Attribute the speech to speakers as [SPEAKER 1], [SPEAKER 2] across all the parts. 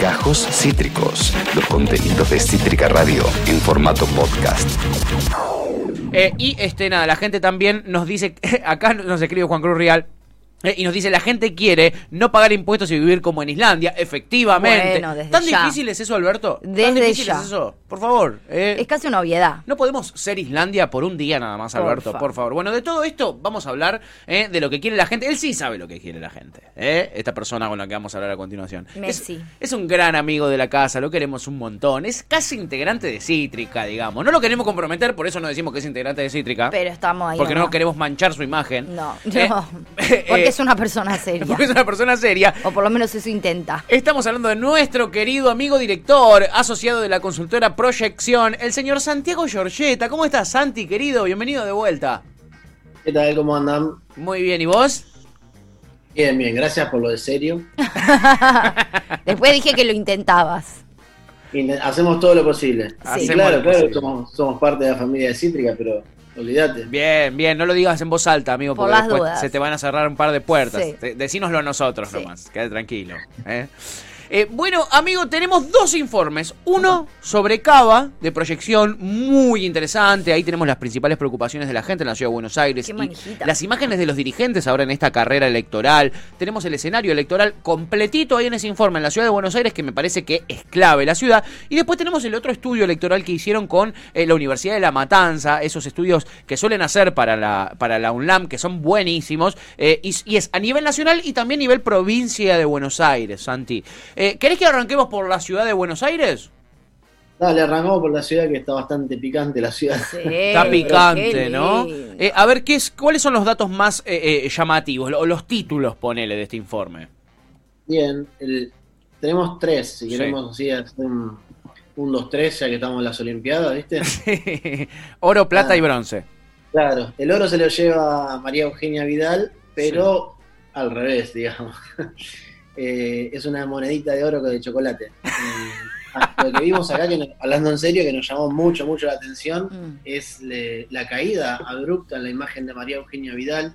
[SPEAKER 1] Gajos Cítricos, los contenidos de Cítrica Radio en formato podcast.
[SPEAKER 2] Eh, y este, nada, la gente también nos dice, acá nos escribe Juan Cruz Real. Eh, y nos dice, la gente quiere no pagar impuestos y vivir como en Islandia. Efectivamente.
[SPEAKER 3] Bueno, desde
[SPEAKER 2] ¿Tan
[SPEAKER 3] ya.
[SPEAKER 2] difícil es eso, Alberto? ¿Tan
[SPEAKER 3] Desde
[SPEAKER 2] difícil
[SPEAKER 3] ya.
[SPEAKER 2] es eso? Por favor. eh.
[SPEAKER 3] Es casi una obviedad.
[SPEAKER 2] No podemos ser Islandia por un día nada más, Alberto, por favor. Bueno, de todo esto vamos a hablar eh, de lo que quiere la gente. Él sí sabe lo que quiere la gente. eh, Esta persona con la que vamos a hablar a continuación. Es-
[SPEAKER 3] Messi.
[SPEAKER 2] Es, un gran amigo de la casa, lo queremos un montón. Es casi integrante de Cítrica, digamos. No lo queremos comprometer, por eso no decimos que es integrante de Cítrica.
[SPEAKER 3] Pero estamos ahí.
[SPEAKER 2] porque no queremos manchar su imagen.
[SPEAKER 3] No, no. Porque es una persona seria.
[SPEAKER 2] porque es una persona seria.
[SPEAKER 3] O por lo menos eso intenta.
[SPEAKER 2] Estamos hablando de nuestro querido amigo director, asociado de la consultora Proyección, el señor Santiago Giorgetta. ¿Cómo estás, Santi, querido? Bienvenido de vuelta.
[SPEAKER 4] ¿Qué tal? ¿Cómo andan?
[SPEAKER 2] Muy bien, ¿y vos?
[SPEAKER 4] Bien, bien, gracias por lo de serio.
[SPEAKER 3] Después dije que lo intentabas.
[SPEAKER 4] Inte- Hacemos todo lo posible.
[SPEAKER 3] Sí.
[SPEAKER 4] Claro,
[SPEAKER 2] lo
[SPEAKER 4] claro,
[SPEAKER 2] posible.
[SPEAKER 4] somos, somos parte de la familia de Cítrica, pero olvídate.
[SPEAKER 2] Bien, bien, no lo digas en voz alta, amigo,
[SPEAKER 3] Por
[SPEAKER 2] porque
[SPEAKER 3] las
[SPEAKER 2] después
[SPEAKER 3] dudas.
[SPEAKER 2] se te van a cerrar un par de puertas.
[SPEAKER 3] Sí.
[SPEAKER 2] Te- Decínoslo a nosotros
[SPEAKER 3] Sí.
[SPEAKER 2] nomás, quede tranquilo. ¿eh? Eh, bueno, amigo, tenemos dos informes. Uno sobre Cava, de proyección, muy interesante. Ahí tenemos las principales preocupaciones de la gente en la ciudad de Buenos Aires.
[SPEAKER 3] Qué
[SPEAKER 2] y las imágenes de los dirigentes ahora en esta carrera electoral. Tenemos el escenario electoral completito ahí en ese informe en la ciudad de Buenos Aires, que me parece que es clave la ciudad. Y después tenemos el otro estudio electoral que hicieron con eh, la Universidad de La Matanza, esos estudios que suelen hacer para la, para la UNLAM, que son buenísimos. eh, y, y es a nivel nacional y también a nivel provincia de Buenos Aires, Santi. Eh, ¿Querés que arranquemos por la ciudad de Buenos Aires?
[SPEAKER 4] Dale, arrancamos por la ciudad que está bastante picante, la ciudad.
[SPEAKER 3] Sí,
[SPEAKER 2] Está picante, ¿no? Eh, a ver, ¿qué es, ¿cuáles son los datos más eh, eh, llamativos? O los títulos, ponele, de este informe.
[SPEAKER 4] Bien, el- tenemos tres, si
[SPEAKER 2] Sí.
[SPEAKER 4] queremos así hacer un, un, dos, tres, ya que estamos en las Olimpiadas, ¿viste?
[SPEAKER 2] Oro, plata
[SPEAKER 4] Ah.
[SPEAKER 2] y bronce.
[SPEAKER 4] Claro, el oro se lo lleva María Eugenia Vidal, pero al revés, digamos. Eh, es una monedita de oro de chocolate. Eh, ah, lo que vimos acá, que nos- hablando en serio, que nos llamó mucho, mucho la atención,
[SPEAKER 3] Mm.
[SPEAKER 4] es le- la caída abrupta en la imagen de María Eugenia Vidal.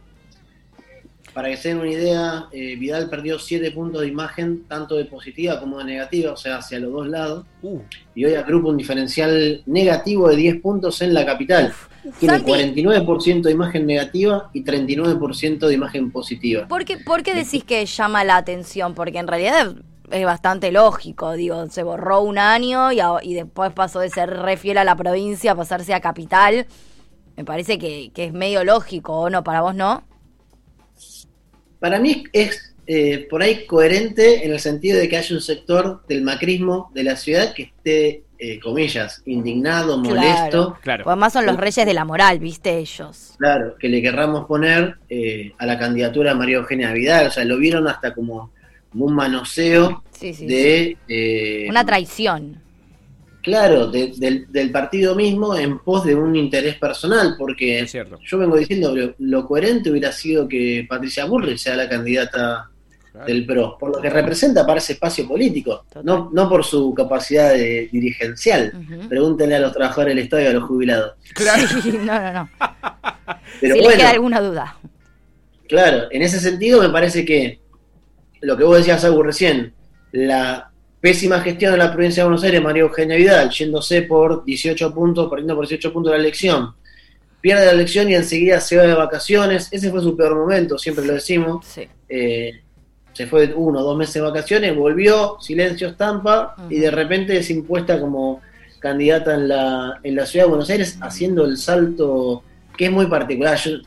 [SPEAKER 4] Para que se den una idea, eh, Vidal perdió 7 puntos de imagen, tanto de positiva como de negativa, o sea, hacia los dos lados.
[SPEAKER 2] Uh,
[SPEAKER 4] Y hoy agrupa un diferencial negativo de 10 puntos en la capital. Tiene
[SPEAKER 3] Santi.
[SPEAKER 4] 49% de imagen negativa y 39% de imagen positiva.
[SPEAKER 3] ¿Por qué, por qué decís que llama la atención? Porque en realidad es bastante lógico. Digo, se borró un año y, a- y después pasó de ser re fiel a la provincia a pasarse a capital. Me parece que, que es medio lógico, ¿o no? ¿Para vos no?
[SPEAKER 4] Para mí es eh, por ahí coherente en el sentido de que haya un sector del macrismo de la ciudad que esté, eh, comillas, indignado, molesto.
[SPEAKER 2] claro.
[SPEAKER 3] Además son los reyes de la moral, ¿viste? Ellos.
[SPEAKER 4] Claro, que le querramos poner eh, a la candidatura de María Eugenia Vidal. O sea, lo vieron hasta como, como un manoseo
[SPEAKER 3] Sí, sí. sí.
[SPEAKER 4] de... eh,
[SPEAKER 3] Una traición.
[SPEAKER 4] Claro, de- del, del partido mismo en pos de un interés personal, porque
[SPEAKER 2] Es cierto.
[SPEAKER 4] yo vengo diciendo que lo coherente hubiera sido que Patricia Bullrich sea la candidata del PRO, por lo que representa para ese espacio político, no, no por su capacidad de- dirigencial.
[SPEAKER 3] Ujú.
[SPEAKER 4] Pregúntenle a los trabajadores del Estado y a los jubilados.
[SPEAKER 2] Claro.
[SPEAKER 3] Sí, no, no, no.
[SPEAKER 4] Pero
[SPEAKER 3] si
[SPEAKER 4] bueno,
[SPEAKER 3] les queda alguna duda.
[SPEAKER 4] Claro, en ese sentido me parece que lo que vos decías, Agus, recién, la pésima gestión de la provincia de Buenos Aires, María Eugenia Vidal, yéndose por 18 puntos, perdiendo por 18 puntos la elección, pierde la elección y enseguida se va de vacaciones, ese fue su peor momento, siempre lo decimos,
[SPEAKER 3] Sí.
[SPEAKER 4] eh, se fue uno o dos meses de vacaciones, volvió, silencio estampa, y de repente es impuesta como candidata en la, en la ciudad de Buenos Aires, haciendo el salto que es muy particular. Yo,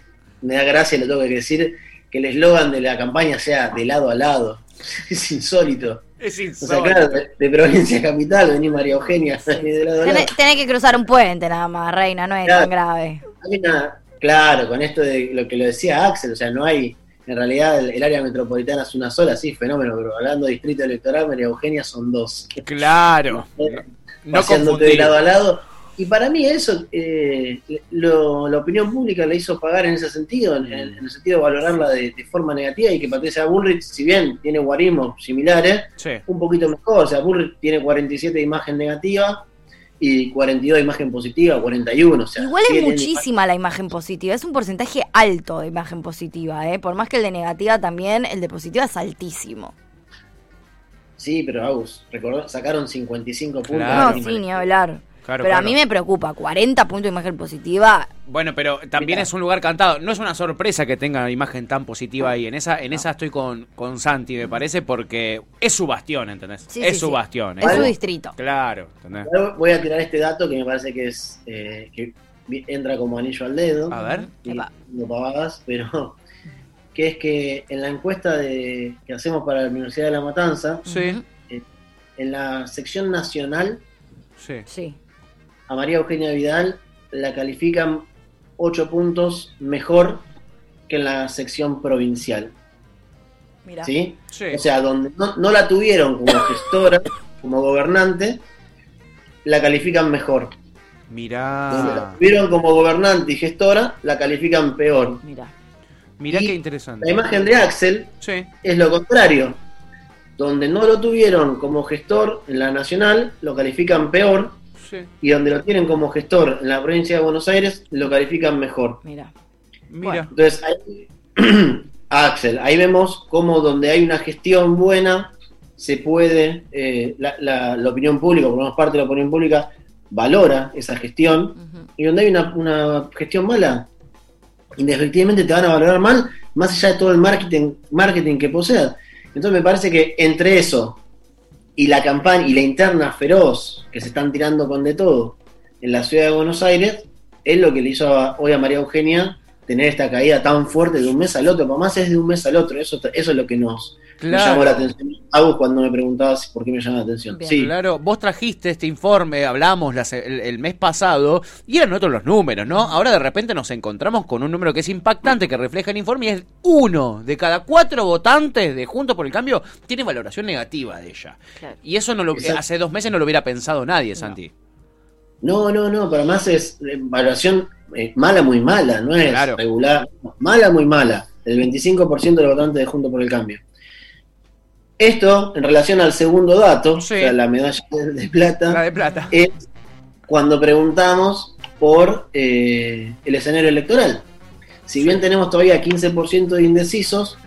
[SPEAKER 4] me da gracia, lo tengo que decir, que el eslogan de la campaña sea de lado a lado. Es insólito.
[SPEAKER 2] Es
[SPEAKER 4] O sea,
[SPEAKER 2] insólito.
[SPEAKER 4] claro, de, de provincia a capital, vení María Eugenia, de lado.
[SPEAKER 3] Tenés, tenés que cruzar un puente nada más, reina, no es
[SPEAKER 4] Claro.
[SPEAKER 3] tan grave.
[SPEAKER 4] Hay una- claro, con esto de lo que lo decía Axel, o sea, no hay, en realidad el, el área metropolitana es una sola, sí, fenómeno, pero hablando de distrito electoral, María Eugenia son dos.
[SPEAKER 2] Claro. No
[SPEAKER 4] paseándote de lado a lado. Y para mí eso, eh, lo- la opinión pública le hizo pagar en ese sentido, en, en el sentido de valorarla de, de forma negativa y que Patricia Bullrich, si bien tiene guarismos similares,
[SPEAKER 2] Sí.
[SPEAKER 4] un poquito mejor. O sea, Bullrich tiene 47 de imagen negativa y 42 de imagen positiva, 41. O sea,
[SPEAKER 3] Igual es muchísima la imagen positiva, es un porcentaje alto de imagen positiva, ¿eh? por más que el de negativa también, el de positiva es altísimo.
[SPEAKER 4] Sí, pero Agus, sacaron 55 puntos.
[SPEAKER 2] Claro.
[SPEAKER 3] no, sí, ni hablar.
[SPEAKER 2] Claro,
[SPEAKER 3] pero a mí me preocupa, 40 puntos de imagen positiva.
[SPEAKER 2] Bueno, pero también es un lugar cantado. No es una sorpresa que tenga una imagen tan positiva ahí. En esa, en esa estoy con, con Santi, me parece, porque es su bastión, ¿entendés?
[SPEAKER 3] Sí,
[SPEAKER 2] es
[SPEAKER 3] sí,
[SPEAKER 2] su
[SPEAKER 3] sí.
[SPEAKER 2] bastión.
[SPEAKER 3] Es su distrito.
[SPEAKER 2] Claro, ¿entendés?
[SPEAKER 4] Voy a tirar este dato que me parece que es eh, que entra como anillo al dedo.
[SPEAKER 2] A ver.
[SPEAKER 4] y no pavadas, pero que es que en la encuesta de, que hacemos para la Universidad de La Matanza,
[SPEAKER 2] Sí,
[SPEAKER 4] en la sección nacional,
[SPEAKER 2] sí.
[SPEAKER 4] A María Eugenia Vidal la califican 8 puntos mejor que en la sección provincial.
[SPEAKER 3] Mira.
[SPEAKER 4] ¿sí?
[SPEAKER 2] Sí.
[SPEAKER 4] O sea, donde no, no la tuvieron como gestora, como gobernante, la califican mejor. Donde la
[SPEAKER 2] Mirá.
[SPEAKER 4] tuvieron como gobernante y gestora, la califican peor.
[SPEAKER 3] Mira.
[SPEAKER 2] Mirá
[SPEAKER 4] Y
[SPEAKER 2] qué interesante.
[SPEAKER 4] La imagen de Axel
[SPEAKER 2] Sí.
[SPEAKER 4] es lo contrario. Donde no lo tuvieron como gestor en la nacional, lo califican peor.
[SPEAKER 2] Sí.
[SPEAKER 4] Y donde lo tienen como gestor en la provincia de Buenos Aires, lo califican mejor.
[SPEAKER 3] Mira.
[SPEAKER 2] Mira.
[SPEAKER 4] Entonces, ahí, Axel, ahí vemos cómo donde hay una gestión buena, se puede, eh, la, la- la opinión pública, por lo menos parte de la opinión pública, valora esa gestión. Y donde hay una, una gestión mala, indefectivamente te van a valorar mal, más allá de todo el marketing, marketing que poseas. Entonces me parece que entre eso y la campaña y la interna feroz que se están tirando con de todo en la ciudad de Buenos Aires, es lo que le hizo a- hoy a María Eugenia tener esta caída tan fuerte de un mes al otro, más es de un mes al otro, eso, eso es lo que nos, me llamó la atención. A vos cuando me preguntabas por qué me llama la atención.
[SPEAKER 3] Bien.
[SPEAKER 4] Sí,
[SPEAKER 2] Claro, vos trajiste este informe, hablamos las- el, el mes pasado y eran otros los números, ¿no? Ahora de repente nos encontramos con un número que es impactante, que refleja el informe y es uno de cada cuatro votantes de Juntos por el Cambio tiene valoración negativa de ella.
[SPEAKER 3] Claro.
[SPEAKER 2] Y eso no lo,
[SPEAKER 4] Exacto.
[SPEAKER 2] hace dos meses no lo hubiera pensado nadie, Santi.
[SPEAKER 4] No, no, no, para más es eh, valoración eh, mala, muy mala, no es
[SPEAKER 2] Claro.
[SPEAKER 4] regular, mala, muy mala. El 25% de los votantes de Junto por el Cambio. Esto, en relación al segundo dato,
[SPEAKER 2] Sí.
[SPEAKER 4] o sea, la medalla de, plata,
[SPEAKER 2] La de plata.
[SPEAKER 4] es cuando preguntamos por eh, el escenario electoral. Si bien tenemos todavía 15% de indecisos,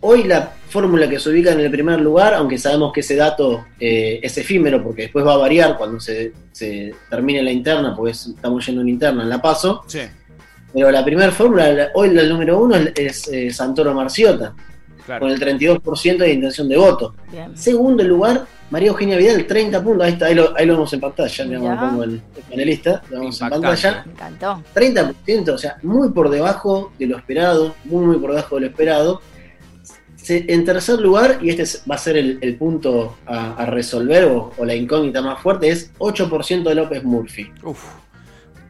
[SPEAKER 4] hoy la fórmula que se ubica en el primer lugar, aunque sabemos que ese dato eh, es efímero porque después va a variar cuando se, se termine la interna, porque es- estamos yendo en interna en la paso,
[SPEAKER 2] Sí,
[SPEAKER 4] pero la primera fórmula, la- hoy el número uno es, es, eh, Santoro Marciota,
[SPEAKER 2] claro.
[SPEAKER 4] con el 32% de intención de voto.
[SPEAKER 3] Bien.
[SPEAKER 4] Segundo lugar, María Eugenia Vidal, 30 puntos. Ahí está, ahí lo, ahí lo vemos en pantalla.
[SPEAKER 3] Ya.
[SPEAKER 4] pongo el, el panelista. Lo vemos en pantalla.
[SPEAKER 3] Me encantó.
[SPEAKER 4] 30%, o sea, muy por debajo de lo esperado. Muy, muy por debajo de lo esperado. Se- en tercer lugar, y este es- va a ser el, el punto a, a resolver, o, o la incógnita más fuerte, es 8% de López Murphy.
[SPEAKER 2] Uf,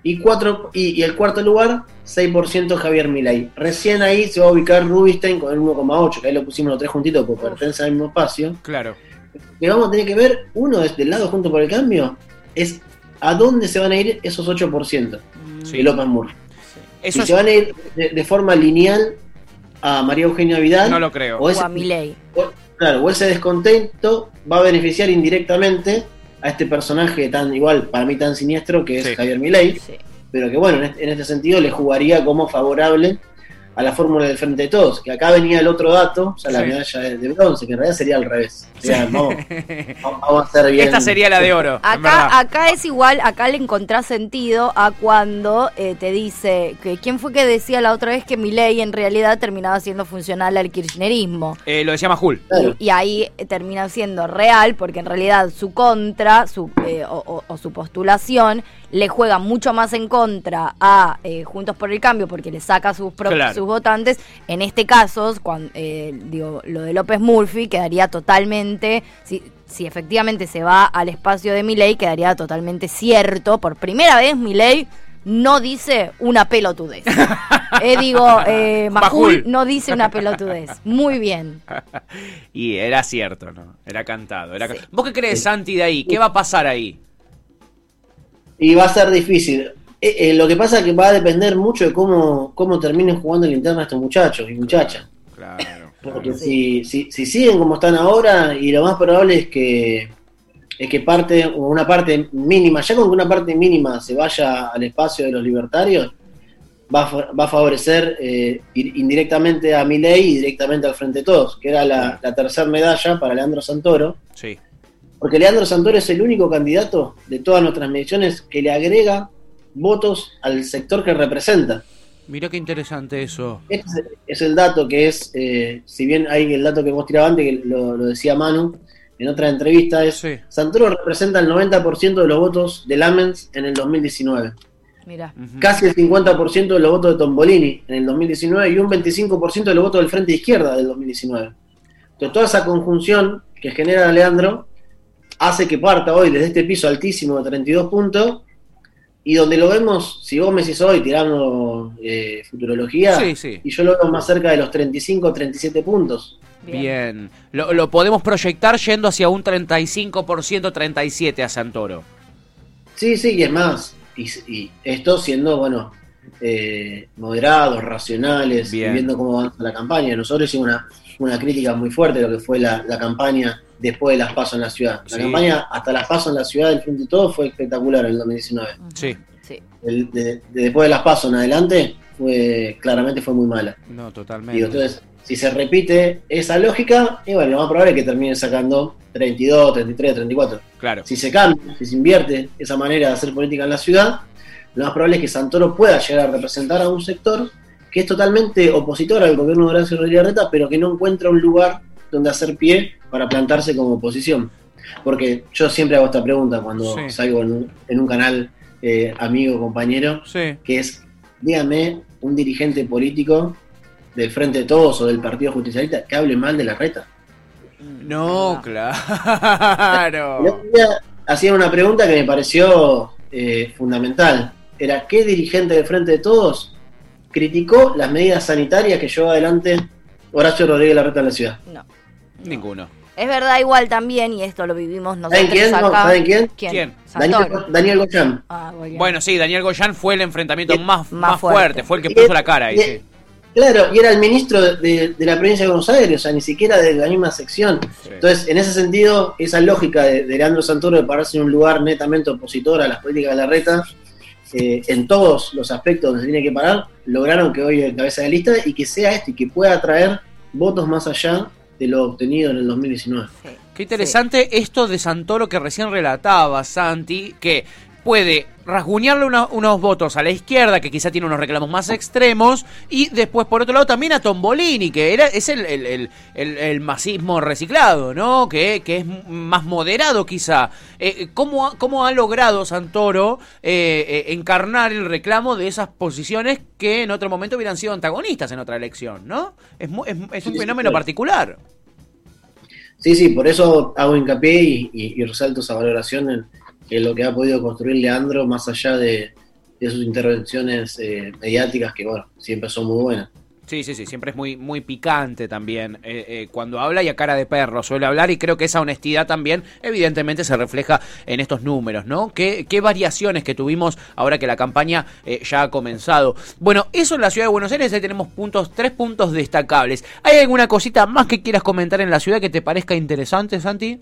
[SPEAKER 4] Y, cuatro, y, y el cuarto lugar, 6% Javier Milei. Recién ahí se va a ubicar Rubinstein con el 1,8, que ahí lo pusimos los tres juntitos porque
[SPEAKER 3] Uf.
[SPEAKER 4] pertenece al mismo espacio.
[SPEAKER 2] claro.
[SPEAKER 4] que vamos a tener que ver, uno desde el lado junto por el cambio, es a dónde se van a ir esos 8%
[SPEAKER 2] Sí.
[SPEAKER 4] de López Murphy.
[SPEAKER 2] Eso
[SPEAKER 4] si
[SPEAKER 2] es-
[SPEAKER 4] se van a ir de, de forma lineal a María Eugenia Vidal,
[SPEAKER 2] no lo creo.
[SPEAKER 4] o,
[SPEAKER 3] a Milei.
[SPEAKER 4] o- claro, o ese descontento va a beneficiar indirectamente a este personaje tan igual, para mí tan siniestro, que es
[SPEAKER 2] Sí.
[SPEAKER 4] Javier Milei,
[SPEAKER 3] Sí.
[SPEAKER 4] pero que bueno, en este, en este sentido le jugaría como favorable a la fórmula del Frente de Todos, que acá venía el otro dato, o sea, la
[SPEAKER 2] Sí.
[SPEAKER 4] medalla de, de bronce, que en realidad sería al revés. Sería, vamos, vamos a hacer bien.
[SPEAKER 2] Esta sería la de oro.
[SPEAKER 3] Acá, acá es igual, acá le encontrás sentido a cuando eh, te dice que quién fue que decía la otra vez que Milei en realidad terminaba siendo funcional al kirchnerismo.
[SPEAKER 2] Eh, lo decía Majul.
[SPEAKER 4] Claro.
[SPEAKER 3] Y ahí eh, termina siendo real porque en realidad su contra su, eh, o, o- o su postulación le juega mucho más en contra a eh, Juntos por el Cambio porque le saca sus,
[SPEAKER 2] Claro.
[SPEAKER 3] sus votantes. En este caso, cuando, digo, lo de López Murphy quedaría totalmente, si, si efectivamente se va al espacio de Milei, quedaría totalmente cierto. Por primera vez Milei no dice una pelotudez. Eh, digo, eh, Majul no dice una pelotudez. Muy bien.
[SPEAKER 2] Y era cierto, ¿no? Era cantado. Era...
[SPEAKER 3] Sí.
[SPEAKER 2] ca- ¿Vos qué crees, Santi, de ahí? ¿Qué va a pasar ahí?
[SPEAKER 4] Y va a ser difícil. Eh, eh, lo que pasa es que va a depender mucho de cómo, cómo terminen jugando en la interna estos muchachos y muchachas.
[SPEAKER 2] Claro.
[SPEAKER 4] Porque si, si, si siguen como están ahora, y lo más probable es que es que parte, o una parte mínima, ya con que una parte mínima se vaya al espacio de los libertarios, va a, va a favorecer eh, ir- indirectamente a Milei y directamente al Frente de Todos, que era la, la tercera medalla para Leandro Santoro,
[SPEAKER 2] Sí.
[SPEAKER 4] Porque Leandro Santoro es el único candidato de todas nuestras mediciones que le agrega votos al sector que representa.
[SPEAKER 2] Mira qué interesante eso.
[SPEAKER 4] Este es, el dato que es, eh, si bien hay el dato que vos tirabas antes, que lo, lo decía Manu en otra entrevista, es
[SPEAKER 2] Sí.
[SPEAKER 4] Santoro representa el 90% de los votos de Lamens en el 2019.
[SPEAKER 3] Mira.
[SPEAKER 2] Ujú.
[SPEAKER 4] Casi el 50% de los votos de Tombolini en el 2019 y un 25% de los votos del Frente de Izquierda del 2019. Entonces, toda esa conjunción que genera Leandro hace que parta hoy desde este piso altísimo de 32 puntos y donde lo vemos, si vos me decís hoy tirando eh, futurología,
[SPEAKER 2] Sí, sí.
[SPEAKER 4] y yo lo veo más cerca de los 35 37 puntos.
[SPEAKER 3] Bien.
[SPEAKER 2] Bien. Lo, lo podemos proyectar yendo hacia un 35%, 37% a Santoro.
[SPEAKER 4] Sí, sí, y es más. Y, y esto siendo, bueno, eh, moderados, racionales,
[SPEAKER 2] Bien.
[SPEAKER 4] viendo cómo avanza la campaña. Nosotros hicimos una, una crítica muy fuerte de lo que fue la, la campaña después de las pasos en la ciudad. La
[SPEAKER 2] Sí.
[SPEAKER 4] campaña hasta las pasos en la ciudad del Frente y Todo fue espectacular en el 2019.
[SPEAKER 2] Sí.
[SPEAKER 3] Sí.
[SPEAKER 4] El- de, de después de las pasos en adelante, fue claramente fue muy mala.
[SPEAKER 2] No,
[SPEAKER 4] Digo,
[SPEAKER 2] totalmente.
[SPEAKER 4] entonces, si se repite esa lógica, y bueno, lo más probable es que termine sacando 32, 33, 34.
[SPEAKER 2] Claro.
[SPEAKER 4] Si se cambia, si se invierte esa manera de hacer política en la ciudad, lo más probable es que Santoro pueda llegar a representar a un sector que es totalmente opositor al gobierno de Horacio Rodríguez Larreta, pero que no encuentra un lugar donde hacer pie para plantarse como oposición. Porque yo siempre hago esta pregunta cuando
[SPEAKER 2] Sí.
[SPEAKER 4] salgo en un, en un canal eh, amigo, compañero,
[SPEAKER 2] Sí.
[SPEAKER 4] que es, dígame, un dirigente político del Frente de Todos o del Partido Justicialista que hable mal de la reta.
[SPEAKER 2] No, claro.
[SPEAKER 4] hacían una pregunta que me pareció eh, fundamental. Era, ¿qué dirigente del Frente de Todos criticó las medidas sanitarias que llevó adelante Horacio Rodríguez Larreta en la ciudad?
[SPEAKER 3] No.
[SPEAKER 2] Ninguno.
[SPEAKER 3] Es verdad igual también, y esto lo vivimos nosotros
[SPEAKER 4] ¿Saben quién? No,
[SPEAKER 3] acá.
[SPEAKER 4] ¿Saben quién?
[SPEAKER 3] ¿Quién?
[SPEAKER 2] ¿Quién?
[SPEAKER 3] Santoro.
[SPEAKER 4] Daniel, Daniel Goyán.
[SPEAKER 3] Ah.
[SPEAKER 2] Bueno, sí, Daniel Goyán fue el enfrentamiento más,
[SPEAKER 3] más
[SPEAKER 2] más fuerte.
[SPEAKER 3] fuerte.
[SPEAKER 2] fue el que
[SPEAKER 4] Y-
[SPEAKER 2] puso la cara ahí.
[SPEAKER 4] y-
[SPEAKER 2] sí.
[SPEAKER 4] Claro, y era el ministro de, de- la provincia de Buenos Aires, o sea, ni siquiera de la misma sección.
[SPEAKER 2] Sí.
[SPEAKER 4] Entonces, en ese sentido, esa lógica de, de Leandro Santoro de pararse en un lugar netamente opositor a las políticas de la reta, eh, en todos los aspectos donde se tiene que parar, lograron que hoy cabeza de lista y que sea este y que pueda atraer votos más allá de lo obtenido en el 2019.
[SPEAKER 3] Sí.
[SPEAKER 2] Qué interesante esto de Santoro que recién relataba, Santi, que puede rasguñarle una- unos votos a la izquierda, que quizá tiene unos reclamos más extremos, y después, por otro lado, también a Tombolini, que era, es el, el, el- el- masismo reciclado, ¿no? Que, que es más moderado quizá. Eh, ¿cómo, ha, ¿Cómo ha logrado Santoro eh, eh, encarnar el reclamo de esas posiciones que en otro momento hubieran sido antagonistas en otra elección, ¿no? Es, es, es un
[SPEAKER 4] Sí,
[SPEAKER 2] fenómeno particular.
[SPEAKER 4] Sí, sí, por eso hago hincapié y, y- y resalto esa valoración en, en lo que ha podido construir Leandro, más allá de, de sus intervenciones eh, mediáticas, que bueno, siempre son muy buenas.
[SPEAKER 2] Sí, sí, sí, siempre es muy, muy picante también eh, eh, cuando habla y a cara de perro suele hablar y creo que esa honestidad también evidentemente se refleja en estos números, ¿no? ¿Qué, qué variaciones que tuvimos ahora que la campaña eh, ya ha comenzado? Bueno, eso en la ciudad de Buenos Aires, ahí tenemos puntos, tres puntos destacables. ¿Hay alguna cosita más que quieras comentar en la ciudad que te parezca interesante, Santi?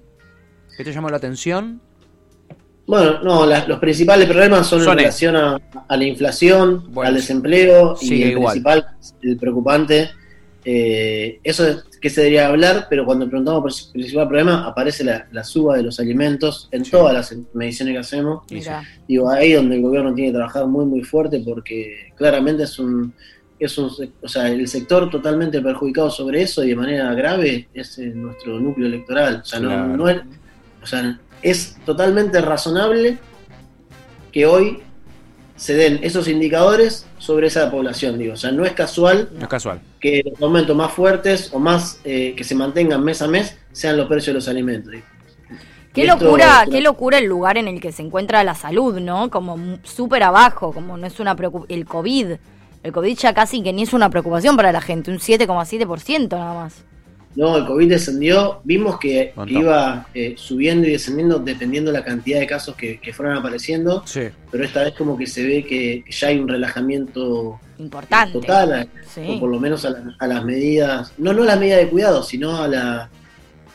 [SPEAKER 2] ¿Que te llamó la atención?
[SPEAKER 4] Bueno, no, la- los principales problemas son,
[SPEAKER 2] Son
[SPEAKER 4] en relación a, a la inflación,
[SPEAKER 2] Bueno,
[SPEAKER 4] al desempleo y el
[SPEAKER 2] igual.
[SPEAKER 4] principal, el preocupante. eh, eso es que se debería hablar, pero cuando preguntamos por el principal problema, aparece la, la suba de los alimentos en
[SPEAKER 2] Sí.
[SPEAKER 4] todas las mediciones que hacemos.
[SPEAKER 3] Mira.
[SPEAKER 4] Digo, ahí donde el gobierno tiene que trabajar muy, muy fuerte porque claramente es un, es un, o sea, el sector totalmente perjudicado sobre eso y de manera grave es eh, nuestro núcleo electoral. O sea, no- no, es, o sea, es totalmente razonable que hoy se den esos indicadores sobre esa población, digo. O sea, no es casual
[SPEAKER 2] No es casual.
[SPEAKER 4] que los aumentos más fuertes o más eh, que se mantengan mes a mes sean los precios de los alimentos. digo.
[SPEAKER 3] Qué
[SPEAKER 4] esto-
[SPEAKER 3] locura, qué locura el lugar en el que se encuentra la salud, ¿no? Como súper abajo, como no es una preocupación. El COVID. El COVID ya casi que ni es una preocupación para la gente, un 7,7% nada más.
[SPEAKER 4] No, el COVID descendió, vimos que,
[SPEAKER 2] Montón.
[SPEAKER 4] iba eh, subiendo y descendiendo dependiendo de la cantidad de casos que, que fueron apareciendo,
[SPEAKER 2] Sí.
[SPEAKER 4] pero esta vez como que se ve que, ya hay un relajamiento
[SPEAKER 3] Importante.
[SPEAKER 4] total, a-
[SPEAKER 3] Sí.
[SPEAKER 4] o por lo menos a, la- a las medidas, no no a las medidas de cuidado, sino a la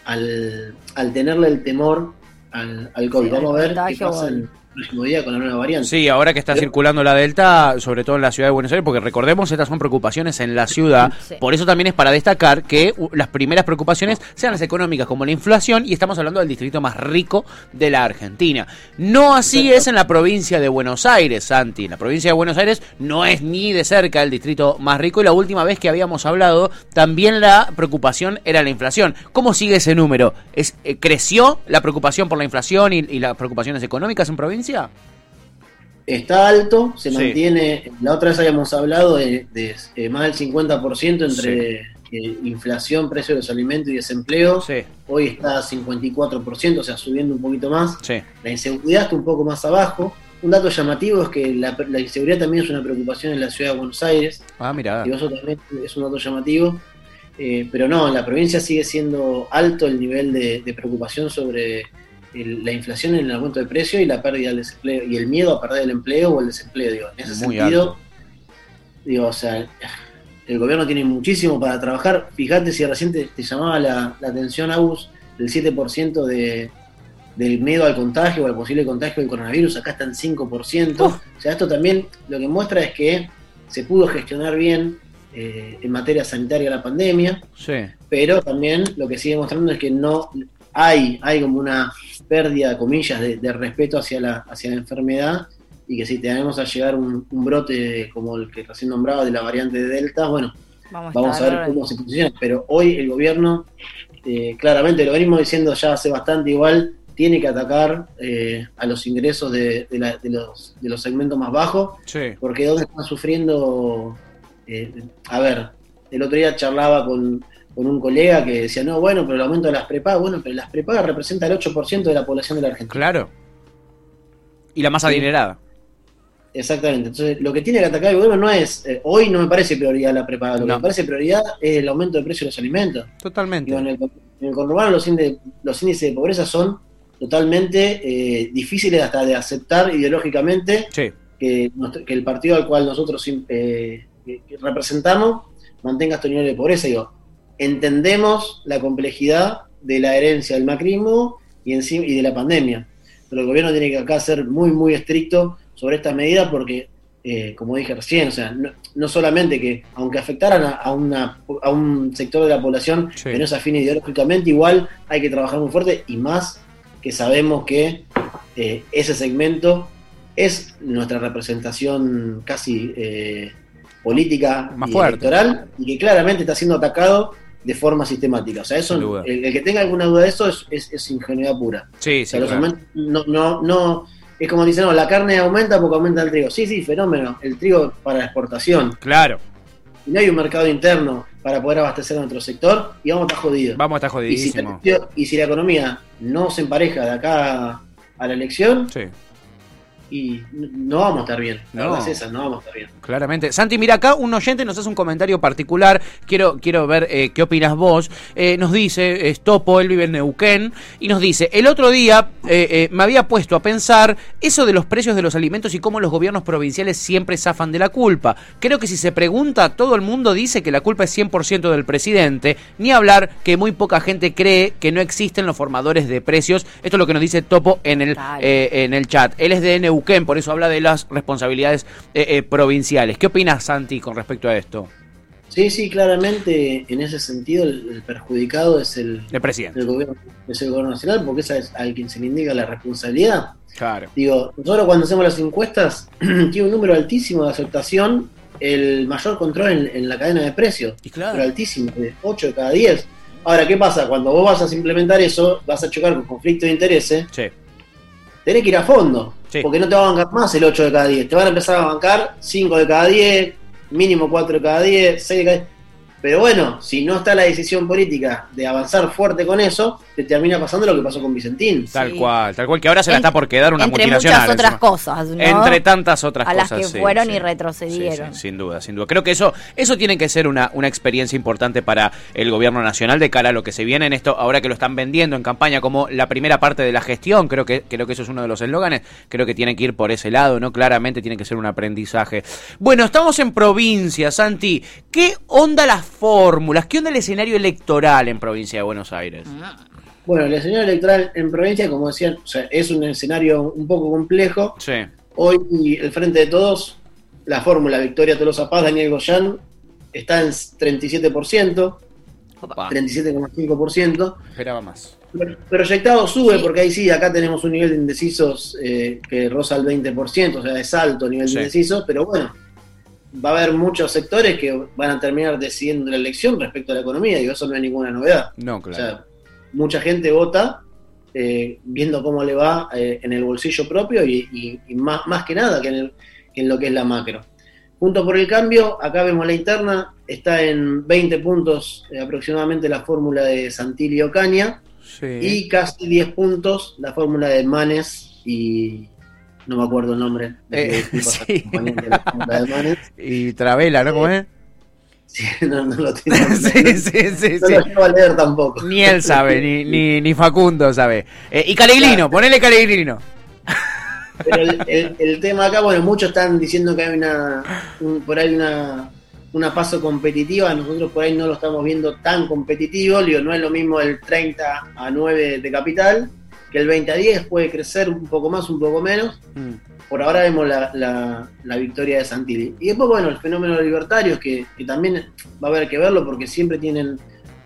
[SPEAKER 4] al, al tenerle el temor al, al COVID.
[SPEAKER 3] Sí,
[SPEAKER 4] Vamos a ver qué pasa en, próximo día con la nueva variante.
[SPEAKER 2] Sí, ahora que está circulando la Delta, sobre todo en la ciudad de Buenos Aires, porque recordemos, estas son preocupaciones en la ciudad.
[SPEAKER 3] Sí.
[SPEAKER 2] Por eso también es para destacar que uh, las primeras preocupaciones sean las económicas, como la inflación, y estamos hablando del distrito más rico de la Argentina. No así es en la provincia de Buenos Aires, Santi. La provincia de Buenos Aires no es ni de cerca el distrito más rico, y la última vez que habíamos hablado, también la preocupación era la inflación. ¿Cómo sigue ese número? ¿Es, eh, ¿Creció la preocupación por la inflación y, y las preocupaciones económicas en provincia?
[SPEAKER 4] Está alto, se
[SPEAKER 2] Sí.
[SPEAKER 4] mantiene, la otra vez habíamos hablado de, de, eh, más del 50% entre eh, inflación, precio de los alimentos y desempleo.
[SPEAKER 2] Sí,
[SPEAKER 4] Hoy está a 54%, o sea, subiendo un poquito más.
[SPEAKER 2] sí.
[SPEAKER 4] La inseguridad está un poco más abajo. Un dato llamativo es que la, la inseguridad también es una preocupación en la ciudad de Buenos Aires.
[SPEAKER 2] Ah, mira.
[SPEAKER 4] Y eso también es un dato llamativo. Eh, pero no, en la provincia sigue siendo alto el nivel de, de preocupación sobre el- la inflación en el aumento de precio y la pérdida del desempleo y el miedo a perder el empleo o el desempleo. Digo. En ese
[SPEAKER 2] Muy
[SPEAKER 4] sentido,
[SPEAKER 2] alto.
[SPEAKER 4] digo, o sea, el gobierno tiene muchísimo para trabajar. Fíjate si recién te, llamaba la, la atención, Agus, del 7% de, del miedo al contagio o al posible contagio del coronavirus, acá está en 5%. O sea, esto también lo que muestra es que se pudo gestionar bien eh, en materia sanitaria la pandemia,
[SPEAKER 2] Sí.
[SPEAKER 4] pero también lo que sigue mostrando es que no hay, hay como una pérdida, comillas, de, de respeto hacia la, hacia la enfermedad y que si tenemos a llegar un, un brote como el que recién nombraba de la variante de Delta, bueno,
[SPEAKER 3] Vamos,
[SPEAKER 4] vamos a ver cómo se posiciona. Pero hoy el gobierno, eh, claramente, lo venimos diciendo ya hace bastante igual, tiene que atacar eh, a los ingresos de, de la- de los, de los segmentos más bajos,
[SPEAKER 2] Sí.
[SPEAKER 4] porque donde están sufriendo, eh, a ver, el otro día charlaba con, con un colega que decía, no, bueno, pero el aumento de las prepagas, bueno, pero las prepagas representa el 8% de la población de la Argentina.
[SPEAKER 2] Claro. Y la más adinerada.
[SPEAKER 4] Exactamente. Entonces, lo que tiene que atacar el gobierno no es, eh, hoy no me parece prioridad la prepaga, lo
[SPEAKER 2] No.
[SPEAKER 4] que me parece prioridad es el aumento de precio de los alimentos.
[SPEAKER 2] Totalmente.
[SPEAKER 4] Digo, en, el, en el conurbano los, índices, los índices de pobreza son totalmente eh, difíciles hasta de aceptar ideológicamente
[SPEAKER 2] Sí.
[SPEAKER 4] que, que el partido al cual nosotros eh, representamos mantenga estos niveles de pobreza. Digo, entendemos la complejidad de la herencia del macrismo y, encima, y de la pandemia, pero el gobierno tiene que acá ser muy, muy estricto sobre estas medidas porque, eh, como dije recién, o sea, no, no solamente que, aunque afectaran a, a una, a un sector de la población
[SPEAKER 2] Sí.
[SPEAKER 4] que no se afine ideológicamente, igual hay que trabajar muy fuerte y más que sabemos que eh, ese segmento es nuestra representación casi eh, política
[SPEAKER 2] Más
[SPEAKER 4] y
[SPEAKER 2] fuerte.
[SPEAKER 4] electoral y que claramente está siendo atacado de forma sistemática. O sea, eso, el, el que tenga alguna duda de eso es, es- es ingenuidad pura.
[SPEAKER 2] Sí,
[SPEAKER 4] O
[SPEAKER 2] sí.
[SPEAKER 4] sea, los
[SPEAKER 2] claro.
[SPEAKER 4] aumentos no, no, no, es como dicen, no, la carne aumenta porque aumenta el trigo. Sí, sí, fenómeno. El trigo para la exportación.
[SPEAKER 2] Claro.
[SPEAKER 4] Y no hay un mercado interno para poder abastecer a nuestro sector y vamos a estar jodidos.
[SPEAKER 2] Vamos a estar
[SPEAKER 4] Y si,
[SPEAKER 2] jodidísimos.
[SPEAKER 4] y si la economía no se empareja de acá a la elección,
[SPEAKER 2] Sí.
[SPEAKER 4] Y no vamos a estar bien. La
[SPEAKER 2] No.
[SPEAKER 4] verdad es esa, no vamos a estar bien.
[SPEAKER 2] Claramente. Santi, mira acá un oyente nos hace un comentario particular. Quiero, quiero ver eh, qué opinas vos. Eh, nos dice, es Topo, él vive en Neuquén, y nos dice, el otro día eh, eh, me había puesto a pensar eso de los precios de los alimentos y cómo los gobiernos provinciales siempre zafan de la culpa. Creo que si se pregunta, todo el mundo dice que la culpa es 100% del presidente, ni hablar que muy poca gente cree que no existen los formadores de precios. Esto es lo que nos dice Topo en el, eh, en el chat. Él es de Neuquén, por eso habla de las responsabilidades eh, eh, provinciales. ¿Qué opinas, Santi, con respecto a esto?
[SPEAKER 4] Sí, sí, claramente en ese sentido el, el perjudicado es el,
[SPEAKER 2] El presidente.
[SPEAKER 4] el gobierno, es el gobierno nacional, porque es al quien se le indica la responsabilidad.
[SPEAKER 2] Claro.
[SPEAKER 4] Digo, nosotros cuando hacemos las encuestas tiene un número altísimo de aceptación, el mayor control en, en la cadena de precios,
[SPEAKER 2] Y
[SPEAKER 4] pero
[SPEAKER 2] claro.
[SPEAKER 4] altísimo, de 8 de cada 10. Ahora, ¿qué pasa? Cuando vos vas a implementar eso, vas a chocar con conflicto de intereses,
[SPEAKER 2] Sí.
[SPEAKER 4] tenés que ir a fondo,
[SPEAKER 2] Sí.
[SPEAKER 4] porque no te va a bancar más el 8 de cada 10, te van a empezar a bancar 5 de cada 10, mínimo 4 de cada 10, 6 de cada 10. Pero bueno, si no está la decisión política de avanzar fuerte con eso, te termina pasando lo que pasó con Vicentín.
[SPEAKER 2] Tal
[SPEAKER 3] Sí.
[SPEAKER 2] cual, tal cual, que ahora se la
[SPEAKER 3] En-
[SPEAKER 2] está por quedar una
[SPEAKER 3] Entre
[SPEAKER 2] multinacional.
[SPEAKER 3] muchas otras
[SPEAKER 2] encima.
[SPEAKER 3] cosas, ¿no?
[SPEAKER 2] Entre tantas otras
[SPEAKER 3] a las
[SPEAKER 2] cosas.
[SPEAKER 3] que
[SPEAKER 2] sí,
[SPEAKER 3] fueron
[SPEAKER 2] sí.
[SPEAKER 3] y retrocedieron.
[SPEAKER 2] Sí, sí, sin duda, sin duda. Creo que eso, eso tiene que ser una, una experiencia importante para el gobierno nacional de cara a lo que se viene en esto, ahora que lo están vendiendo en campaña como la primera parte de la gestión, creo que, creo que eso es uno de los eslóganes, creo que tiene que ir por ese lado, ¿no? Claramente tiene que ser un aprendizaje. Bueno, estamos en provincia, Santi. ¿Qué onda las fórmulas? ¿Qué onda el escenario electoral en provincia de Buenos Aires?
[SPEAKER 4] Bueno, el escenario electoral en provincia, como decían, o sea, es un escenario un poco complejo.
[SPEAKER 2] Sí.
[SPEAKER 4] Hoy el Frente de Todos, la fórmula Victoria Tolosa Paz, Daniel Goyán, está en 37%,
[SPEAKER 2] Opa,
[SPEAKER 4] 37,5%.
[SPEAKER 2] esperaba más.
[SPEAKER 4] Proyectado sube,
[SPEAKER 3] Sí.
[SPEAKER 4] porque ahí sí, acá tenemos un nivel de indecisos eh, que roza el 20%, o sea, es alto el nivel
[SPEAKER 2] Sí.
[SPEAKER 4] de indecisos, pero bueno, va a haber muchos sectores que van a terminar decidiendo la elección respecto a la economía, y eso no es ninguna novedad.
[SPEAKER 2] No,
[SPEAKER 4] O
[SPEAKER 2] claro.
[SPEAKER 4] sea, mucha gente vota eh, viendo cómo le va eh, en el bolsillo propio y, y- y más, más que nada que en, el- que en lo que es la macro. Junto por el cambio, acá vemos la interna, está en 20 puntos eh, aproximadamente la fórmula de Santilli Ocaña
[SPEAKER 2] Sí.
[SPEAKER 4] y casi 10 puntos la fórmula de Manes y no me acuerdo el nombre.
[SPEAKER 2] Eh,
[SPEAKER 4] disculpas a
[SPEAKER 2] sí.
[SPEAKER 4] de de.
[SPEAKER 2] Y Travela, ¿no? ¿Cómo es?
[SPEAKER 4] Sí, no, no lo tengo.
[SPEAKER 2] sí, sí, sí,
[SPEAKER 4] no
[SPEAKER 2] sí.
[SPEAKER 4] lo a leer tampoco.
[SPEAKER 2] Ni él sabe, ni, ni, ni Facundo sabe. Eh, y Calegrino, ponele Calegrino.
[SPEAKER 4] Pero el, el- el tema acá, bueno, muchos están diciendo que hay una, un- por ahí una, una paso competitiva, nosotros por ahí no lo estamos viendo tan competitivo, digo, no es lo mismo el 30 a 9 de capital, que el 20 a 10 puede crecer un poco más, un poco menos,
[SPEAKER 2] Mm,
[SPEAKER 4] por ahora vemos la, la- la victoria de Santilli. Y después, bueno, el fenómeno de libertarios, que, que también va a haber que verlo porque siempre tienen,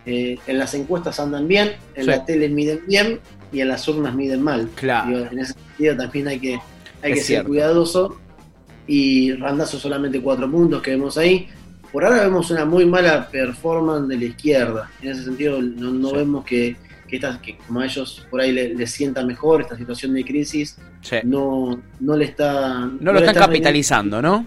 [SPEAKER 4] eh, en las encuestas andan bien, en
[SPEAKER 2] Sí.
[SPEAKER 4] la tele miden bien y en las urnas miden mal.
[SPEAKER 2] Claro.
[SPEAKER 4] Digo, en ese sentido también hay que, hay
[SPEAKER 2] Es
[SPEAKER 4] que
[SPEAKER 2] cierto.
[SPEAKER 4] ser cuidadoso. Y Randazo solamente cuatro puntos que vemos ahí. Por ahora vemos una muy mala performance de la izquierda. En ese sentido no, no
[SPEAKER 2] Sí.
[SPEAKER 4] vemos que, que, esta- que como a ellos por ahí les les sienta mejor esta situación de crisis,
[SPEAKER 2] sí.
[SPEAKER 4] no, no le está...
[SPEAKER 2] No lo
[SPEAKER 4] le
[SPEAKER 2] están
[SPEAKER 4] está
[SPEAKER 2] capitalizando, ¿no?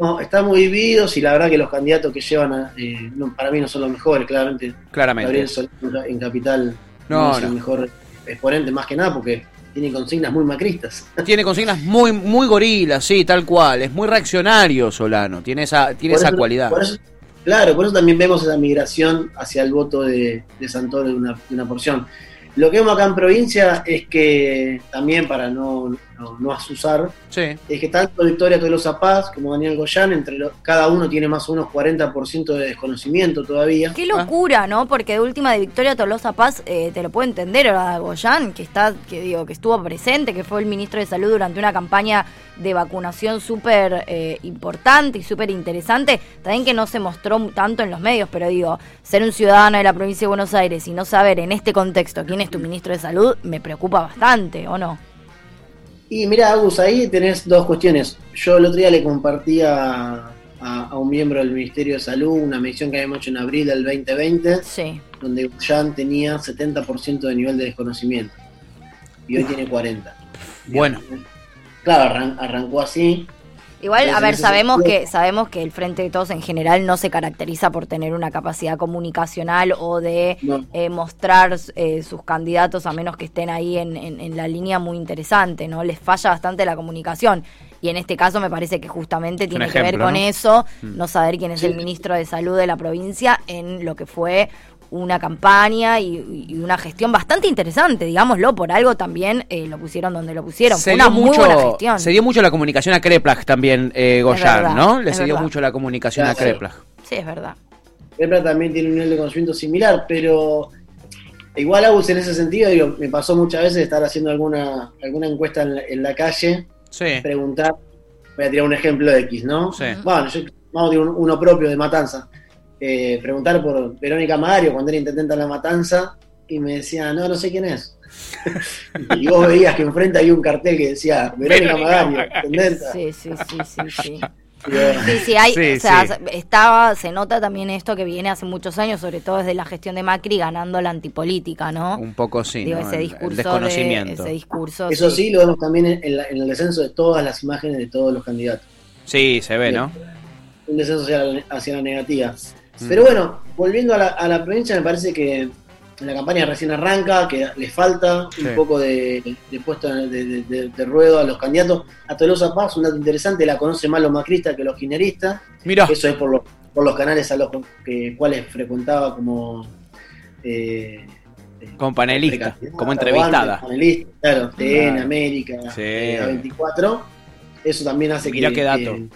[SPEAKER 4] no, están muy divididos y la verdad que los candidatos que llevan, a- eh, no, para mí no son los mejores, claramente.
[SPEAKER 2] Claramente.
[SPEAKER 4] Gabriel Solano en Capital
[SPEAKER 2] No,
[SPEAKER 4] no, es el mejor exponente, más que nada porque tiene consignas muy macristas.
[SPEAKER 2] Tiene consignas muy, muy gorilas, sí, tal cual. Es muy reaccionario Solano. Tiene esa, tiene
[SPEAKER 4] Por
[SPEAKER 2] esa
[SPEAKER 4] eso-
[SPEAKER 2] cualidad.
[SPEAKER 4] por eso- claro, por eso también vemos esa migración hacia el voto de, de Santoro de una, de una porción. Lo que vemos acá en provincia es que también para no, no, no asusar,
[SPEAKER 2] Sí.
[SPEAKER 4] es que tanto Victoria Tolosa Paz como Daniel Goyán, entre los- cada uno tiene más o menos 40% de desconocimiento todavía.
[SPEAKER 3] Qué locura, ¿no? Porque de última de Victoria Tolosa Paz eh, te lo puedo entender ahora Goyán, que está, que digo, que estuvo presente, que fue el ministro de salud durante una campaña de vacunación súper eh, importante y súper interesante. También que no se mostró tanto en los medios, pero digo, ser un ciudadano de la provincia de Buenos Aires y no saber en este contexto quién es tu ministro de salud, me preocupa bastante, ¿o no?
[SPEAKER 4] Y mira, Agus, ahí tenés dos cuestiones. Yo el otro día le compartí a, a- a un miembro del Ministerio de Salud una medición que habíamos hecho en abril del 2020,
[SPEAKER 3] Sí.
[SPEAKER 4] donde Goyán tenía 70% de nivel de desconocimiento. Y hoy tiene 40%.
[SPEAKER 2] Bueno.
[SPEAKER 4] Claro, arran- arrancó así.
[SPEAKER 3] Igual, a ver, sabemos que sabemos que el Frente de Todos en general no se caracteriza por tener una capacidad comunicacional o de
[SPEAKER 4] No.
[SPEAKER 3] eh, mostrar eh, sus candidatos a menos que estén ahí en, en- en la línea muy interesante, ¿no? Les falla bastante la comunicación. Y en este caso me parece que justamente tiene que ver con
[SPEAKER 2] ¿no?
[SPEAKER 3] eso,
[SPEAKER 2] Mm.
[SPEAKER 3] no saber quién es
[SPEAKER 4] Sí.
[SPEAKER 3] el ministro de salud de la provincia en lo que fue una campaña y, y una gestión bastante interesante, digámoslo, por algo también eh, lo pusieron donde lo pusieron.
[SPEAKER 2] Se
[SPEAKER 3] Fue una
[SPEAKER 2] dio,
[SPEAKER 3] muy
[SPEAKER 2] mucho,
[SPEAKER 3] buena gestión.
[SPEAKER 2] se dio mucho la comunicación a Kreplach también, eh, Goyán,
[SPEAKER 3] verdad,
[SPEAKER 2] ¿no? Le se dio mucho la comunicación a. Kreplach.
[SPEAKER 3] Sí, es verdad.
[SPEAKER 4] Lepra también tiene un nivel de conocimiento similar, pero igual Agus en ese sentido, digo, me pasó muchas veces estar haciendo alguna, alguna encuesta en la, en la calle,
[SPEAKER 2] Sí.
[SPEAKER 4] preguntar, voy a tirar un ejemplo X, ¿no?
[SPEAKER 2] Sí.
[SPEAKER 4] Bueno, yo, vamos a tirar un- uno propio de Matanza. Eh, preguntar por Verónica Mario cuando era intendente en La Matanza y me decía, no, no sé quién es. y vos veías que enfrente había un cartel que decía Verónica Magario, intendenta.
[SPEAKER 3] Sí, sí, sí, sí, sí. Sí, sí, hay,
[SPEAKER 2] Sí,
[SPEAKER 3] o sea,
[SPEAKER 2] sí.
[SPEAKER 3] estaba, se nota también esto que viene hace muchos años, sobre todo desde la gestión de Macri, ganando la antipolítica, ¿no?
[SPEAKER 2] Un poco sí,
[SPEAKER 3] Digo,
[SPEAKER 2] ¿no?
[SPEAKER 3] ese discurso
[SPEAKER 2] el
[SPEAKER 3] de,
[SPEAKER 2] desconocimiento.
[SPEAKER 3] ese discurso.
[SPEAKER 4] Eso sí, lo vemos también en, la- en el descenso de todas las imágenes de todos los candidatos.
[SPEAKER 2] Sí, se ve, ¿no?
[SPEAKER 4] un descenso hacia la, hacia la negativa.
[SPEAKER 2] Mm.
[SPEAKER 4] Pero bueno, volviendo a la, a la provincia, me parece que la campaña recién arranca, que le falta
[SPEAKER 2] Sí.
[SPEAKER 4] un poco de, de puesto de, de- de- de ruedo a los candidatos. A Tolosa Paz, un dato interesante, la conoce más los macristas que los kirchneristas.
[SPEAKER 2] Mira,
[SPEAKER 4] Eso es por, los por los canales a los que, cuales frecuentaba como... eh, eh,
[SPEAKER 2] como panelista, como entrevistada.
[SPEAKER 4] antes, panelista, claro, TN. América,
[SPEAKER 2] Sí.
[SPEAKER 4] eh, A24. Eso también hace
[SPEAKER 2] Mirá
[SPEAKER 4] que,
[SPEAKER 2] qué dato.
[SPEAKER 4] que,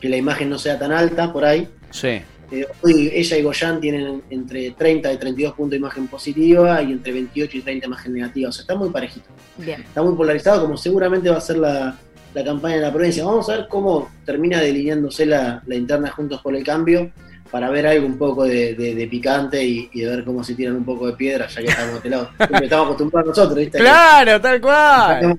[SPEAKER 4] que la imagen no sea tan alta por ahí.
[SPEAKER 2] Sí.
[SPEAKER 4] Eh, hoy ella y Goyan tienen entre 30 y 32 puntos de imagen positiva y entre 28 y 30 imagen negativa. O sea, está muy parejito.
[SPEAKER 3] Bien.
[SPEAKER 4] Está muy polarizado, como seguramente va a ser la, la campaña de la provincia. Vamos a ver cómo termina delineándose la, la interna Juntos por el Cambio para ver algo un poco de, de- de picante y, y de ver cómo se tiran un poco de piedra, ya que estamos pelados. estamos acostumbrados nosotros, ¿viste?
[SPEAKER 2] Claro, tal
[SPEAKER 4] Nos
[SPEAKER 2] cual.
[SPEAKER 4] caemos-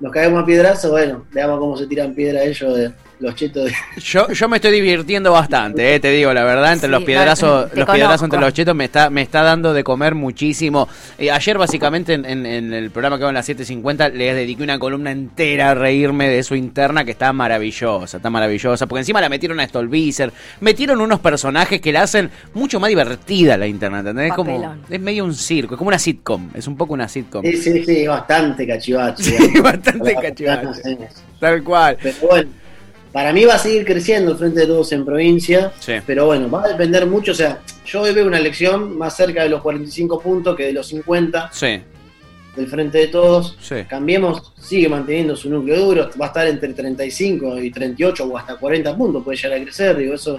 [SPEAKER 4] Nos caemos a piedrazo, bueno, veamos cómo se tiran piedra ellos de los chetos de,
[SPEAKER 2] Yo, yo me estoy divirtiendo bastante, eh, te digo la verdad, entre
[SPEAKER 3] Sí,
[SPEAKER 2] los piedrazos,
[SPEAKER 3] te
[SPEAKER 2] los piedrazos entre los chetos me está, me está dando de comer muchísimo. Eh, ayer básicamente en, en- en el programa que va en las 7.50 les dediqué una columna entera a reírme de su interna que está maravillosa, está maravillosa, porque encima la metieron a Stolbizer, metieron unos personajes que la hacen mucho más divertida la interna, ¿entendés? Como,
[SPEAKER 3] Papelón.
[SPEAKER 2] es medio un circo, es como una sitcom, es un poco una sitcom.
[SPEAKER 4] Sí, sí, sí, es bastante cachivache.
[SPEAKER 2] Sí, bastante cachivache. Tal cual.
[SPEAKER 4] Pero bueno, para mí va a seguir creciendo el Frente de Todos en provincia,
[SPEAKER 2] Sí.
[SPEAKER 4] pero bueno, va a depender mucho, o sea, yo hoy veo una elección más cerca de los 45 puntos que de los 50
[SPEAKER 2] Sí,
[SPEAKER 4] del Frente de Todos.
[SPEAKER 2] sí.
[SPEAKER 4] Cambiemos sigue manteniendo su núcleo duro, va a estar entre 35 y 38 o hasta 40 puntos, puede llegar a crecer, digo, eso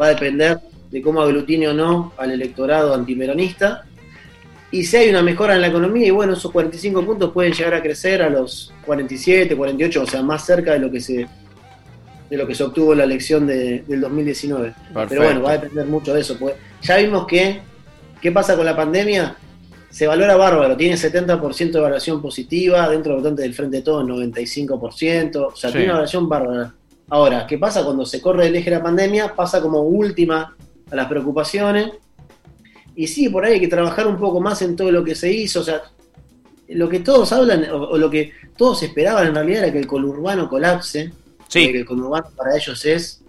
[SPEAKER 4] va a depender de cómo aglutine o no al electorado antiperonista. Y si hay una mejora en la economía, y bueno, esos 45 puntos pueden llegar a crecer a los 47, 48, o sea, más cerca de lo que se de lo que se obtuvo en la elección de- del 2019.
[SPEAKER 2] Perfecto.
[SPEAKER 4] Pero bueno, va a depender mucho de eso. Pues ya vimos que, ¿qué pasa con la pandemia? Se valora bárbaro, tiene 70% de evaluación positiva, dentro del votante del Frente de Todos 95%, o sea,
[SPEAKER 2] Sí.
[SPEAKER 4] tiene una evaluación bárbara. Ahora, ¿qué pasa cuando se corre el eje de la pandemia? Pasa como última a las preocupaciones. Y sí, por ahí hay que trabajar un poco más en todo lo que se hizo, o sea, lo que todos hablan, o, o lo que todos esperaban en realidad era que el conurbano colapse,
[SPEAKER 2] Sí.
[SPEAKER 4] porque el conurbano para ellos es,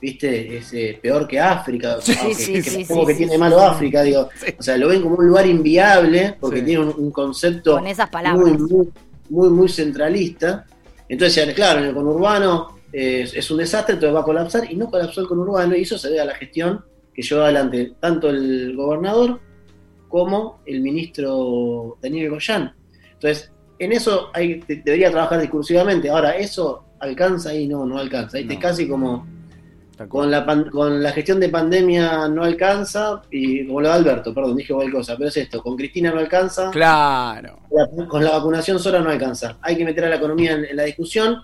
[SPEAKER 4] viste, es eh, peor que África,
[SPEAKER 2] Sí,
[SPEAKER 4] aunque-
[SPEAKER 3] sí,
[SPEAKER 4] que
[SPEAKER 3] sí, sí,
[SPEAKER 4] que
[SPEAKER 3] sí,
[SPEAKER 4] tiene
[SPEAKER 3] sí,
[SPEAKER 4] malo
[SPEAKER 3] sí.
[SPEAKER 4] África, digo,
[SPEAKER 2] Sí.
[SPEAKER 4] o sea, lo ven como un lugar inviable, porque
[SPEAKER 2] Sí.
[SPEAKER 4] tiene un, un concepto
[SPEAKER 3] Con esas palabras.
[SPEAKER 4] muy, muy, muy, muy centralista. Entonces, claro, en el conurbano eh, es, es un desastre, entonces va a colapsar, y no colapsó el conurbano, y eso se debe a la gestión que llevó adelante tanto el gobernador como el ministro Daniel Goyán. Entonces, en eso hay, debería trabajar discursivamente. Ahora, ¿eso alcanza ahí? No, no alcanza. Ahí te
[SPEAKER 2] No.
[SPEAKER 4] casi como con la, pan- con la gestión de pandemia no alcanza, y como lo de Alberto, perdón, dije cualquier cosa, pero es esto, con Cristina no alcanza,
[SPEAKER 2] Claro.
[SPEAKER 4] la- con la vacunación sola no alcanza. Hay que meter a la economía en, en la discusión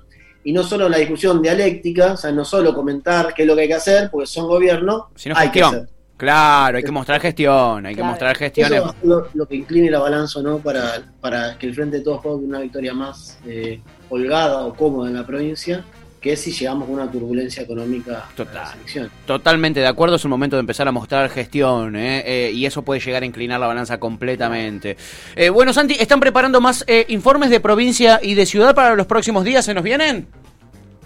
[SPEAKER 4] y no solo la discusión dialéctica, o sea, no solo comentar qué es lo que hay que hacer, porque son gobierno,
[SPEAKER 2] Sino
[SPEAKER 4] hay que hacer.
[SPEAKER 2] Claro, hay que mostrar gestión, hay que
[SPEAKER 3] Claro.
[SPEAKER 2] mostrar
[SPEAKER 4] Eso ser lo, lo que incline la balanza o no para, para que el Frente de Todos pueda una victoria más eh, holgada o cómoda en la provincia, que es si llegamos a una turbulencia económica a
[SPEAKER 2] Total.
[SPEAKER 4] las elecciones.
[SPEAKER 2] Totalmente de acuerdo, es el momento de empezar a mostrar gestión, ¿eh? Eh, y eso puede llegar a inclinar la balanza completamente. Eh, bueno, Santi, ¿están preparando más eh, informes de provincia y de ciudad para los próximos días? ¿Se nos vienen?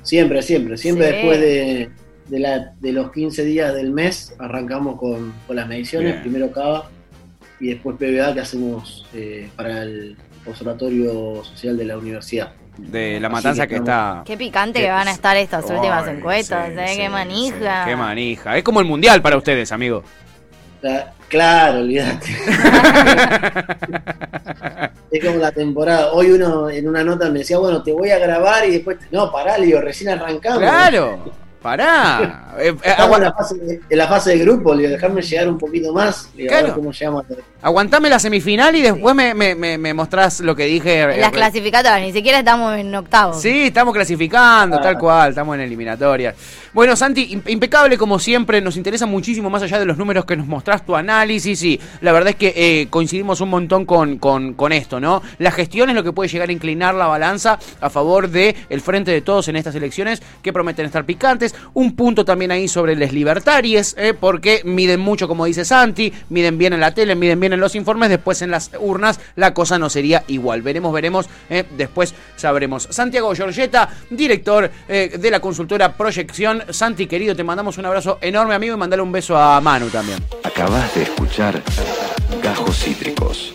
[SPEAKER 4] Siempre, siempre, siempre
[SPEAKER 3] Sí.
[SPEAKER 4] después de, de, la- de los 15 días del mes arrancamos con, con las mediciones,
[SPEAKER 2] Bien.
[SPEAKER 4] primero CABA y después PBA que hacemos eh, para el Observatorio Social de la Universidad.
[SPEAKER 2] De la matanza
[SPEAKER 4] que
[SPEAKER 2] que está...
[SPEAKER 3] Qué picante que van a estar estas
[SPEAKER 2] Ay,
[SPEAKER 3] últimas encuestas,
[SPEAKER 2] sí,
[SPEAKER 3] ¿eh?
[SPEAKER 2] sí,
[SPEAKER 3] qué manija.
[SPEAKER 2] sí, qué manija. Es como el mundial para ustedes, amigo.
[SPEAKER 4] Cla- Claro, olvídate. es como la temporada. Hoy uno en una nota me decía, bueno, te voy a grabar y después, no, pará, le digo, recién arrancamos.
[SPEAKER 2] Claro, pará. Eh, eh,
[SPEAKER 4] Estamos en la fase de, en la fase de grupo, le dejarme llegar un poquito más, a ver cómo llegamos a
[SPEAKER 2] aguantame la semifinal y después me, me, me, me mostrás lo que dije.
[SPEAKER 3] En
[SPEAKER 2] eh,
[SPEAKER 3] las
[SPEAKER 2] re-
[SPEAKER 3] clasificatorias, ni siquiera estamos en octavos.
[SPEAKER 2] Sí, estamos clasificando,
[SPEAKER 4] Ah.
[SPEAKER 2] tal cual, estamos en eliminatoria. Bueno, Santi, im- impecable como siempre, nos interesa muchísimo más allá de los números que nos mostrás tu análisis y la verdad es que eh, coincidimos un montón con, con, con esto, ¿no? La gestión es lo que puede llegar a inclinar la balanza a favor de el frente de todos en estas elecciones que prometen estar picantes. Un punto también ahí sobre les libertarios, eh, porque miden mucho, como dice Santi, miden bien en la tele, miden bien en los informes, después en las urnas la cosa no sería igual. Veremos, veremos, eh, después sabremos. Santiago Giorgetta, director eh, de la consultora Proyección. Santi, querido, te mandamos un abrazo enorme, amigo, y mandale un beso a Manu también.
[SPEAKER 1] Acabas de escuchar Gajos Cítricos.